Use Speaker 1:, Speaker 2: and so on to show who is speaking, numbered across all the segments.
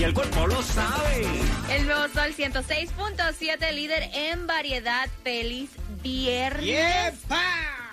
Speaker 1: y el cuerpo lo sabe.
Speaker 2: El nuevo Sol 106.7, líder en variedad. Feliz viernes.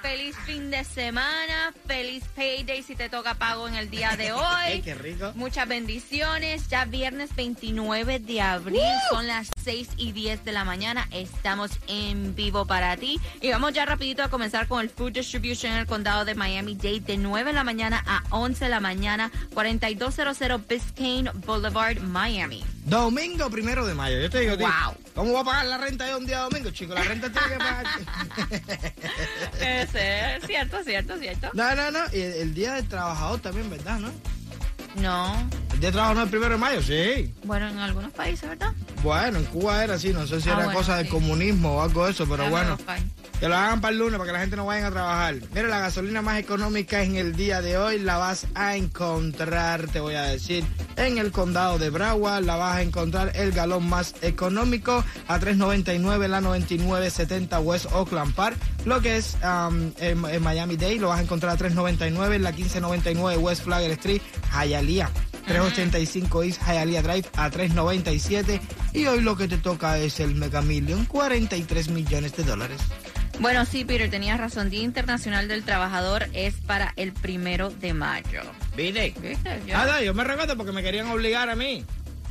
Speaker 2: Feliz fin de semana. Feliz payday si te toca pago en el día de hoy.
Speaker 3: qué rico.
Speaker 2: Muchas bendiciones. Ya viernes 29 de abril. Son las 6 y 10 de la mañana. Estamos en vivo para ti. Y vamos ya rapidito a comenzar con el Food Distribution en el condado de Miami-Dade de 9 de la mañana a 11 de la mañana. 4200 Biscayne Boulevard, Miami.
Speaker 3: Domingo primero de mayo. Yo te digo,
Speaker 2: Wow.
Speaker 3: ¿Cómo va a pagar la renta de un día domingo, chico? La renta tiene que pagar.
Speaker 2: Es cierto, cierto, cierto.
Speaker 3: no, no, no. Y el, el día del trabajador también, ¿verdad? ¿No?
Speaker 2: No.
Speaker 3: Día del trabajador no es el primero de mayo, sí.
Speaker 2: Bueno, en algunos países, ¿verdad?
Speaker 3: Bueno, en Cuba era así. No sé si
Speaker 2: Ah,
Speaker 3: era
Speaker 2: bueno,
Speaker 3: cosa del
Speaker 2: sí.
Speaker 3: comunismo o algo de eso, pero bueno. Que lo hagan para el lunes, para que la gente no vaya a trabajar. Mira, la gasolina más económica en el día de hoy la vas a encontrar, te voy a decir, en el condado de Broward. La vas a encontrar el galón más económico a 3.99, la 99.70 West Oakland Park. Lo que es um, en, en Miami-Dade lo vas a encontrar a 3.99, en la 15.99 West Flagler Street, Hialeah. 385 East Hialeah Drive a 397 y hoy lo que te toca es el Mega Million, 43 millones de dólares.
Speaker 2: Bueno, sí, Peter, tenías razón. Día Internacional del Trabajador es para el primero de mayo.
Speaker 3: ¿Viste?
Speaker 2: ¿Viste?
Speaker 3: Ah, no, yo me recuerdo porque me querían obligar a mí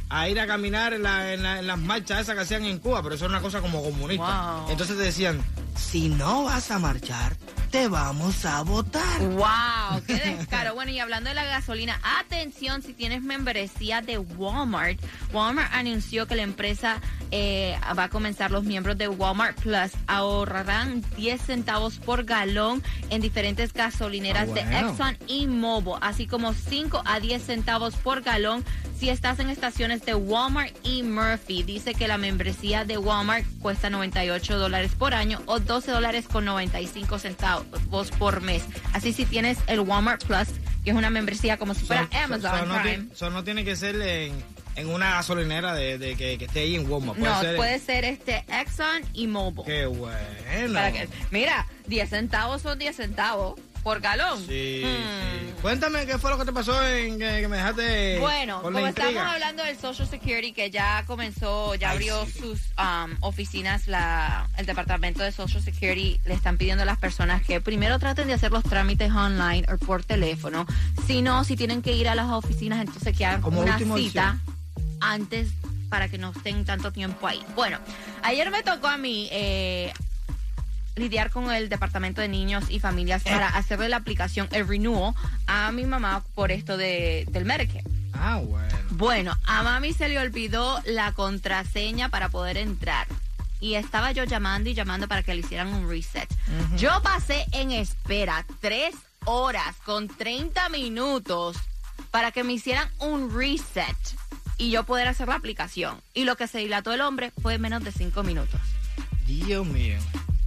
Speaker 3: a ir a caminar en, la- en la- en las marchas esas que hacían en Cuba, pero eso es una cosa como comunista.
Speaker 2: Wow.
Speaker 3: Entonces te decían, si no vas a marchar, te vamos a votar.
Speaker 2: ¡Wow! ¡Qué descaro! Bueno, y hablando de la gasolina, atención si tienes membresía de Walmart. Walmart anunció que la empresa eh, va a comenzar los miembros de Walmart Plus ahorrarán 10 centavos por galón en diferentes gasolineras
Speaker 3: Ah,
Speaker 2: de. Exxon y Mobil, así como 5 a 10 centavos por galón si estás en estaciones de Walmart y Murphy. Dice que la membresía de Walmart cuesta 98 dólares por año o 12 dólares con 95 centavos por mes. Así si tienes el Walmart Plus, que es una membresía como si fuera
Speaker 3: So-
Speaker 2: Amazon
Speaker 3: so no,
Speaker 2: Prime.
Speaker 3: tiene, so no tiene que ser en, en una gasolinera de, de que, que esté ahí en Walmart. Puede
Speaker 2: No,
Speaker 3: ser en-
Speaker 2: puede ser este Exxon y Mobil.
Speaker 3: Qué bueno.
Speaker 2: Para que- mira, 10 centavos son 10 centavos por galón.
Speaker 3: Sí,
Speaker 2: Hmm.
Speaker 3: sí. Cuéntame qué fue lo que te pasó en que, que me dejaste
Speaker 2: Bueno,
Speaker 3: con
Speaker 2: como estamos hablando del Social Security, que ya comenzó, ya
Speaker 3: Ay,
Speaker 2: abrió
Speaker 3: sí.
Speaker 2: sus um, oficinas, la, el Departamento de Social Security le están pidiendo a las personas que primero traten de hacer los trámites online o por teléfono. Si no, si tienen que ir a las oficinas, entonces que hagan
Speaker 3: Como
Speaker 2: una cita antes para que no estén tanto tiempo ahí. Bueno, ayer me tocó a mí eh, lidiar con el Departamento de Niños y Familias para hacerle la aplicación, el renewal, a mi mamá por esto de, del Medicare.
Speaker 3: Ah, bueno.
Speaker 2: Bueno, a mami se le olvidó la contraseña para poder entrar. Y estaba yo llamando y llamando para que le hicieran un reset. Yo pasé en espera tres horas con 30 minutos para que me hicieran un reset y yo poder hacer la aplicación. Y lo que se dilató el hombre fue menos de cinco minutos.
Speaker 3: Dios mío.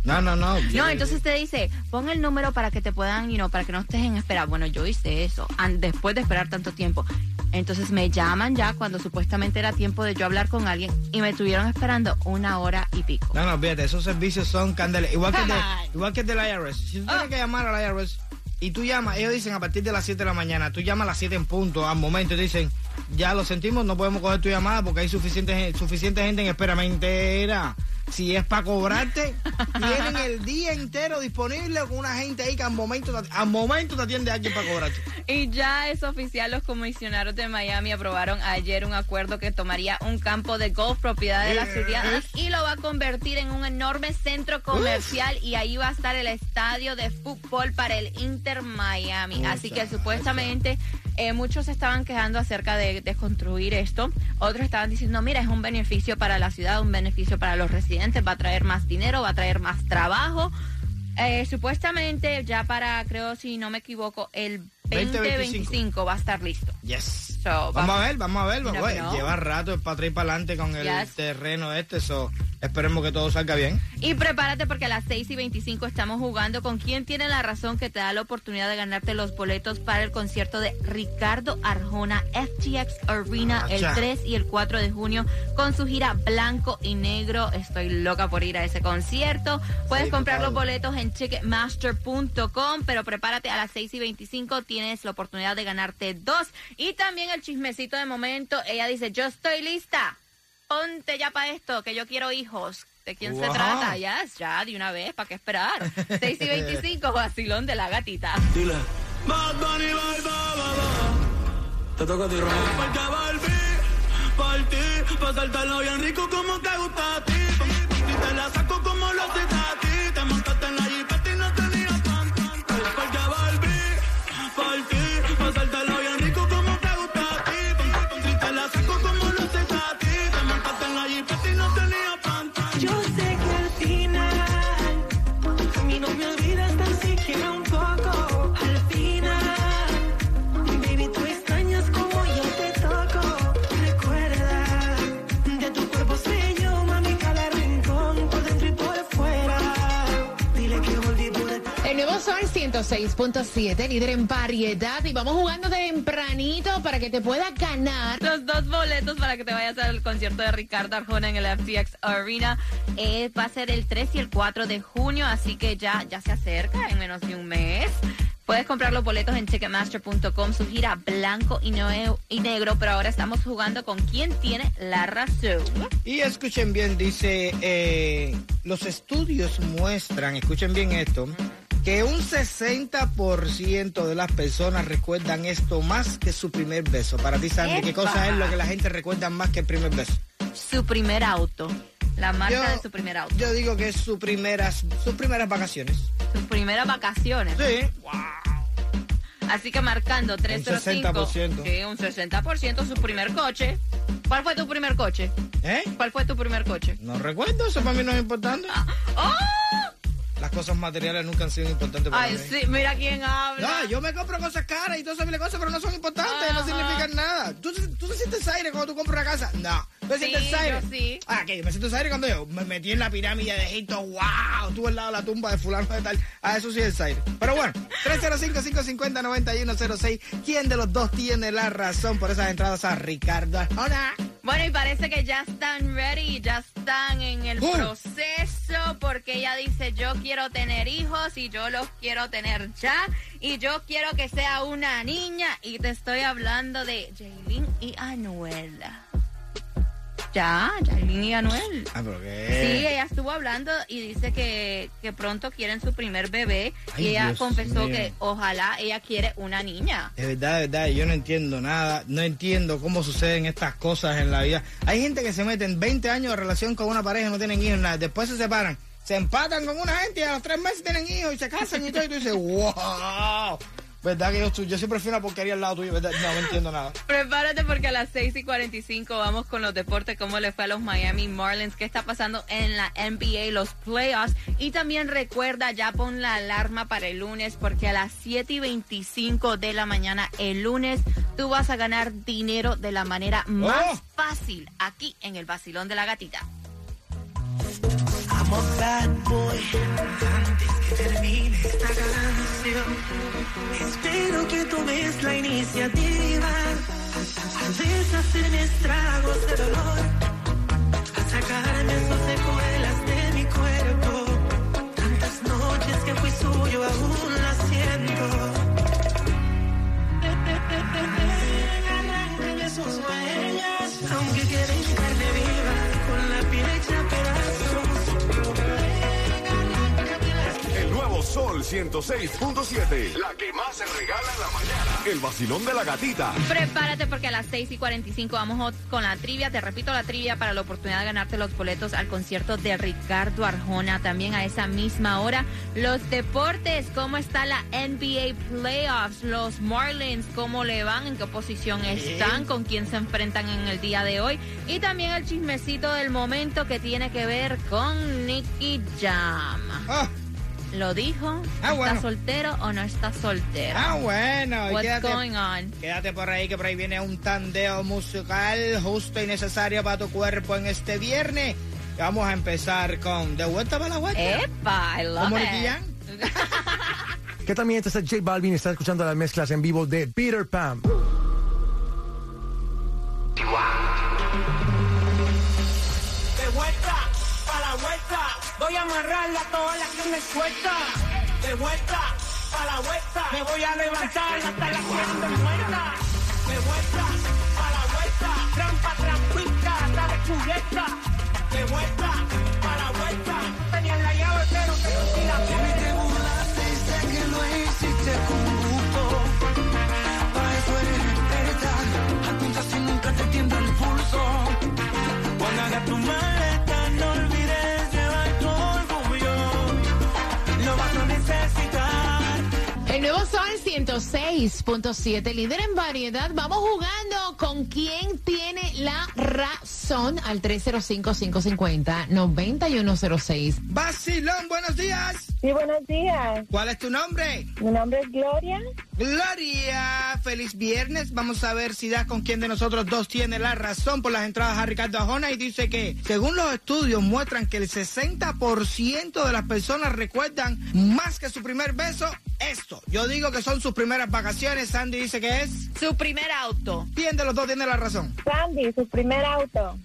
Speaker 3: No, no, no.
Speaker 2: No, entonces te dice, pon el número para que te puedan, you know, para que no estés en espera. Bueno, yo hice eso después de esperar tanto tiempo. Entonces me llaman ya cuando supuestamente era tiempo de yo hablar con alguien y me estuvieron esperando una hora y pico.
Speaker 3: No, no, fíjate, esos servicios son candela. Igual que, de, igual que el del IRS. Si tú tienes
Speaker 2: Oh.
Speaker 3: que llamar al IRS y tú llamas, ellos dicen a partir de las 7 de la mañana, tú llamas a las 7 en punto, al momento, y dicen, ya lo sentimos, no podemos coger tu llamada porque hay suficiente, suficiente gente en espera. Mentira. Si es para cobrarte, tienen el día entero disponible con una gente ahí que al momento, te- al momento te atiende alguien para cobrarte.
Speaker 2: Y ya es oficial, los comisionados de Miami aprobaron ayer un acuerdo que tomaría un campo de golf propiedad de las
Speaker 3: Yes.
Speaker 2: ciudadanas y lo va a convertir en un enorme centro comercial y ahí va a estar el estadio de fútbol para el Inter Miami. Así que supuestamente eh, muchos estaban quejando acerca de, de construir esto, otros estaban diciendo, mira, es un beneficio para la ciudad, un beneficio para los residentes, va a traer más dinero, va a traer más trabajo. Eh, supuestamente ya para, creo si no me equivoco, el
Speaker 3: 2025
Speaker 2: 2025 va a estar listo.
Speaker 3: Yes.
Speaker 2: So,
Speaker 3: vamos
Speaker 2: vamos-
Speaker 3: a ver, vamos a ver. Güey,
Speaker 2: never know.
Speaker 3: lleva rato para atrás y para adelante con el
Speaker 2: Yes.
Speaker 3: terreno este. So, Esperemos que todo salga bien.
Speaker 2: Y prepárate porque a las 6 y 25 estamos jugando con quién tiene la razón que te da la oportunidad de ganarte los boletos para el concierto de Ricardo Arjona FTX Arena el
Speaker 3: Acha.
Speaker 2: 3 y el 4 de junio con su gira blanco y negro. Estoy loca por ir a ese concierto. Puedes
Speaker 3: Sí,
Speaker 2: comprar los boletos en ticketmaster.com, pero prepárate a las 6 y 25 tienes la oportunidad de ganarte dos. Y también el chismecito de momento, ella dice, yo estoy lista. Ponte ya para esto, que yo quiero hijos. ¿De quién se trata? Ya, ya, de una vez, ¿para qué esperar? 6 y 25, vacilón de la gatita.
Speaker 1: Dile. Bad Bunny, bye, bye, bye, bye. Te toca a ti, Romeo. Porque volví por ti, pa' saltarlo bien rico como te gusta a ti.
Speaker 4: 106.7, líder en variedad. Y vamos jugando tempranito para que te puedas ganar.
Speaker 2: Los dos boletos para que te vayas al concierto de Ricardo Arjona en el FTX Arena eh, va a ser el 3 y el 4 de junio, así que ya, ya se acerca en menos de un mes. Puedes comprar los boletos en Ticketmaster.com, su gira blanco y, nue- y negro, pero ahora estamos jugando con quién tiene la razón.
Speaker 3: Y escuchen bien, dice, eh, los estudios muestran, escuchen bien esto, que un 60% de las personas recuerdan esto más que su primer beso. Para ti, Sandy, ¿qué cosa es lo que la gente recuerda más que el primer beso?
Speaker 2: Su primer auto, la marca
Speaker 3: Yo-
Speaker 2: de su primer auto,
Speaker 3: Yo digo que es su primeras, sus primeras vacaciones.
Speaker 2: sus primeras vacaciones.
Speaker 3: Sí.
Speaker 2: Así que marcando 305.
Speaker 3: 60%.
Speaker 2: Sí, un 60% su primer coche. ¿Cuál fue tu primer coche?
Speaker 3: ¿Eh?
Speaker 2: ¿Cuál fue tu primer coche?
Speaker 3: No recuerdo, eso para mí no es importante.
Speaker 2: ¡Oh!
Speaker 3: Las cosas materiales nunca han sido importantes para
Speaker 2: Ay,
Speaker 3: mí.
Speaker 2: sí, mira quién habla.
Speaker 3: No, yo me compro cosas caras y todas esas cosas, pero no son importantes, no significan nada. ¿Tú, tú te sientes aire cuando tú compras una casa? No. ¿Tú te
Speaker 2: Sí,
Speaker 3: sientes aire?
Speaker 2: yo sí.
Speaker 3: Ah, que yo me siento aire cuando yo me metí en la pirámide de Egipto. ¡Wow! Estuve al lado de la tumba de fulano de tal. Ah, eso sí es aire. Pero bueno, 305-550-9106. ¿Quién de los dos tiene la razón por esas entradas a Ricardo Arjona?
Speaker 2: Bueno, y parece que ya están ready, ya están en el
Speaker 3: Uh.
Speaker 2: proceso, porque ella dice, yo quiero tener hijos y yo los quiero tener ya, y yo quiero que sea una niña, y te estoy hablando de Jaylin y Anuel. Ya, Jaylin y Anuel.
Speaker 3: Ah, pero
Speaker 2: Sí,
Speaker 3: qué.
Speaker 2: ella estuvo hablando y dice que, que pronto quieren su primer bebé,
Speaker 3: Ay,
Speaker 2: y ella
Speaker 3: Dios
Speaker 2: confesó
Speaker 3: mío.
Speaker 2: que ojalá ella quiere una niña.
Speaker 3: De verdad, de verdad, yo no entiendo nada, no entiendo cómo suceden estas cosas en la vida. Hay gente que se mete en 20 años de relación con una pareja y no tienen hijos, nada. Después se separan, se empatan con una gente y a los tres meses tienen hijos y se casan y todo. Y tú dices, wow. ¿Verdad que yo, estoy- yo siempre fui una porquería al lado tuyo? ¿verdad? No, no entiendo nada.
Speaker 2: Prepárate porque a las 6 y 45 vamos con los deportes, cómo le fue a los Miami Marlins, qué está pasando en la NBA, los playoffs. Y también recuerda, ya pon la alarma para el lunes porque a las 7 y 25 de la mañana el lunes tú vas a ganar dinero de la manera más
Speaker 3: Oh.
Speaker 2: fácil aquí en el Basilón de la Gatita.
Speaker 5: I'm a bad boy. Que termine esta canción, espero que tomes la iniciativa a deshacerme estragos de dolor, a sacarme sus secuelas de mi cuerpo. Tantas noches que fui suyo aún las
Speaker 6: 106.7. La que más se regala en la mañana. El vacilón de la gatita.
Speaker 2: Prepárate porque a las 6 y 45 vamos con la trivia. Te repito la trivia para la oportunidad de ganarte los boletos al concierto de Ricardo Arjona. También a esa misma hora. Los deportes, cómo está la NBA Playoffs. Los Marlins, cómo le van, en qué posición están, con quién se enfrentan en el día de hoy. Y también el chismecito del momento que tiene que ver con Nicky Jam.
Speaker 3: Ah,
Speaker 2: ¿Lo dijo?
Speaker 3: Ah,
Speaker 2: ¿Está soltero o no está soltero?
Speaker 3: ah, bueno.
Speaker 2: What's
Speaker 3: quédate,
Speaker 2: going on?
Speaker 3: quédate por ahí que por ahí viene un tandeo musical justo y necesario para tu cuerpo en este viernes. Vamos a empezar con De vuelta para la vuelta.
Speaker 2: Epa, I love
Speaker 3: ¿Como
Speaker 2: it.
Speaker 7: Mi gente? Está J Balvin, está escuchando las mezclas en vivo de Peter Pan.
Speaker 5: Voy a toda la que me suelta. De vuelta, para la vuelta. Me voy a levantar hasta la siente muerta. De vuelta, para la vuelta. Trampa, trampita, hasta descubierta.
Speaker 4: 106.7, líder en variedad. Vamos jugando con quién tiene la razón al 305-550-9106.
Speaker 3: Vacilón, buenos días.
Speaker 8: Sí, buenos días.
Speaker 3: ¿Cuál es tu nombre?
Speaker 8: Mi nombre es Gloria.
Speaker 3: Gloria, feliz viernes. Vamos a ver si das con quién de nosotros dos tiene la razón por las entradas a Ricardo Ajona y dice que según los estudios muestran que el 60% de las personas recuerdan más que su primer beso esto. Yo digo que son sus primeras vacaciones. Sandy dice que es.
Speaker 2: Su primer auto.
Speaker 3: ¿Quién de los dos tiene la razón?
Speaker 8: Sandy, su primer auto.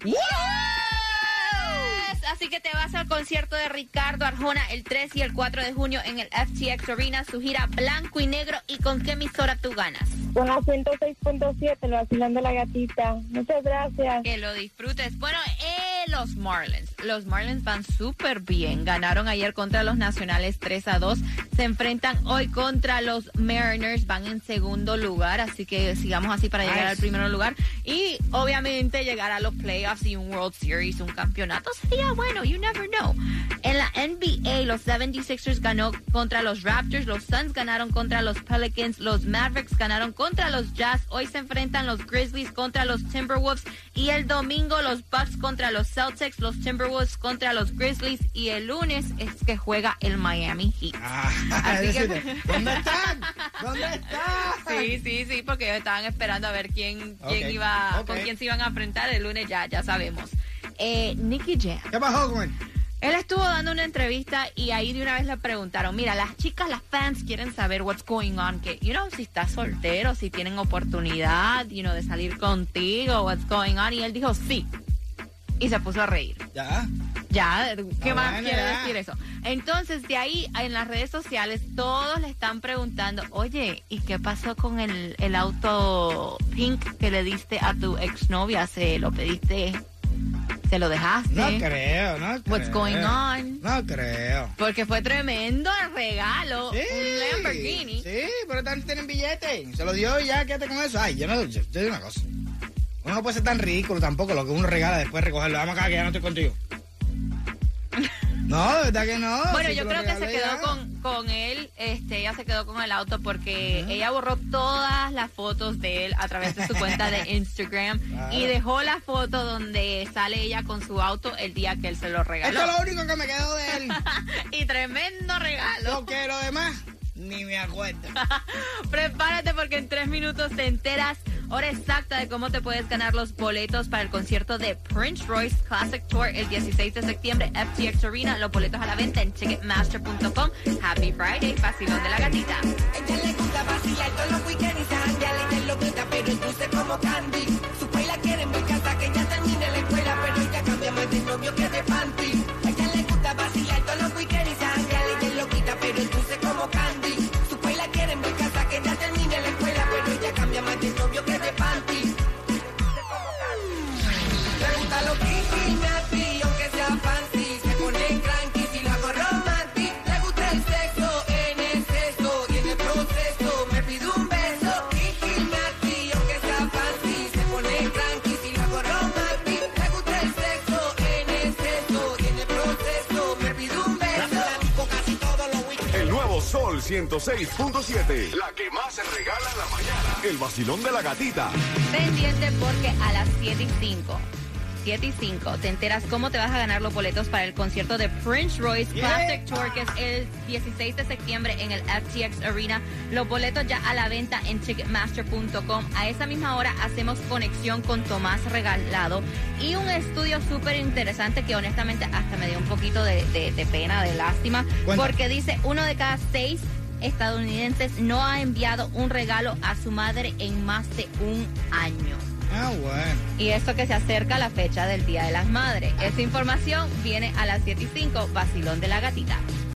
Speaker 2: Así que te vas al concierto de Ricardo Arjona el 3 y el 4 de junio en el FTX Arena, su gira blanco y negro. ¿Y con qué emisora tú ganas?
Speaker 8: Con la 106.7, el vacilón de la gatita. Muchas gracias.
Speaker 2: Que lo disfrutes. Bueno, los Marlins. Los Marlins van súper bien. Ganaron ayer contra los Nacionales 3 a 2. Se enfrentan hoy contra los Mariners. Van en segundo lugar. Así que sigamos así para llegar al primer lugar. Y obviamente llegar a los playoffs y un World Series, un campeonato sería bueno. You never know. En la NBA, los 76ers ganó contra los Raptors. Los Suns ganaron contra los Pelicans. Los Mavericks ganaron contra los Jazz. Hoy se enfrentan los Grizzlies contra los Timberwolves. Y el domingo los Bucks contra los Celtics. Los Timberwolves contra los Grizzlies. Y el lunes es que juega el Miami Heat.
Speaker 3: Ah,
Speaker 2: Así que-
Speaker 3: ¿Dónde están? ¿Dónde están?
Speaker 2: Sí, sí, sí, porque ellos estaban esperando a ver quién, quién iba,
Speaker 3: ok.
Speaker 2: con quién se iban a enfrentar el lunes, ya, ya sabemos. Eh, Nicky Jam.
Speaker 3: ¿Qué pasó con él?
Speaker 2: Él estuvo dando una entrevista y ahí de una vez le preguntaron, mira, las chicas, las fans quieren saber what's going on, que, you know, si estás soltero, si tienen oportunidad, you know, de salir contigo, what's going on, y él dijo sí. Y se puso a reír.
Speaker 3: Ya.
Speaker 2: Ya, ¿qué
Speaker 3: Ah,
Speaker 2: más
Speaker 3: bueno,
Speaker 2: quiere
Speaker 3: ya.
Speaker 2: decir eso? Entonces, de ahí en las redes sociales, todos le están preguntando, oye, ¿y qué pasó con el, el auto pink que le diste a tu exnovia? ¿Se lo pediste? ¿Se lo dejaste?
Speaker 3: No creo, no creo.
Speaker 2: What's going on?
Speaker 3: No creo.
Speaker 2: Porque fue tremendo el regalo,
Speaker 3: Sí,
Speaker 2: un Lamborghini.
Speaker 3: Sí, pero también tienen billete. Se lo dio y ya, quédate con eso. Ay, yo no, yo, yo digo una cosa. Uno no puede ser tan ridículo tampoco lo que uno regala después recogerlo. Vamos acá que ya no estoy contigo. No, de verdad que no.
Speaker 2: Bueno,
Speaker 3: Si
Speaker 2: yo creo que se quedó con, con él, este, ella se quedó con el auto porque ella borró todas las fotos de él a través de su cuenta de Instagram
Speaker 3: Claro.
Speaker 2: y dejó la foto donde sale ella con su auto el día que él se lo regaló.
Speaker 3: Esto es lo único que me quedó de él.
Speaker 2: y tremendo regalo.
Speaker 3: Lo que lo demás, ni me acuerdo.
Speaker 2: Prepárate porque en tres minutos te enteras hora exacta de cómo te puedes ganar los boletos para el concierto de Prince Royce Classic Tour el 16 de septiembre, FTX Arena. Los boletos a la venta en Ticketmaster.com. Happy Friday, vacilón de la gatita.
Speaker 5: Ella le gusta vacilar todos los weekends
Speaker 6: Sol 106.7. La que más se regala en la mañana. El vacilón de la gatita.
Speaker 2: Pendiente porque a las 7 y 5 7 y 5 te enteras cómo te vas a ganar los boletos para el concierto de Prince Royce Classic Tour, que es el 16 de septiembre en el FTX Arena. Los boletos ya a la venta en ticketmaster.com. A esa misma hora hacemos conexión con Tomás Regalado y un estudio súper interesante que honestamente hasta me dio un poquito de, de- de pena, de lástima, porque dice uno de cada seis estadounidenses no ha enviado un regalo a su madre en más de un año.
Speaker 3: Ah.
Speaker 2: Y esto que se acerca a la fecha del Día de las Madres. Esta información viene a las 7 y 5, Vacilón de la Gatita.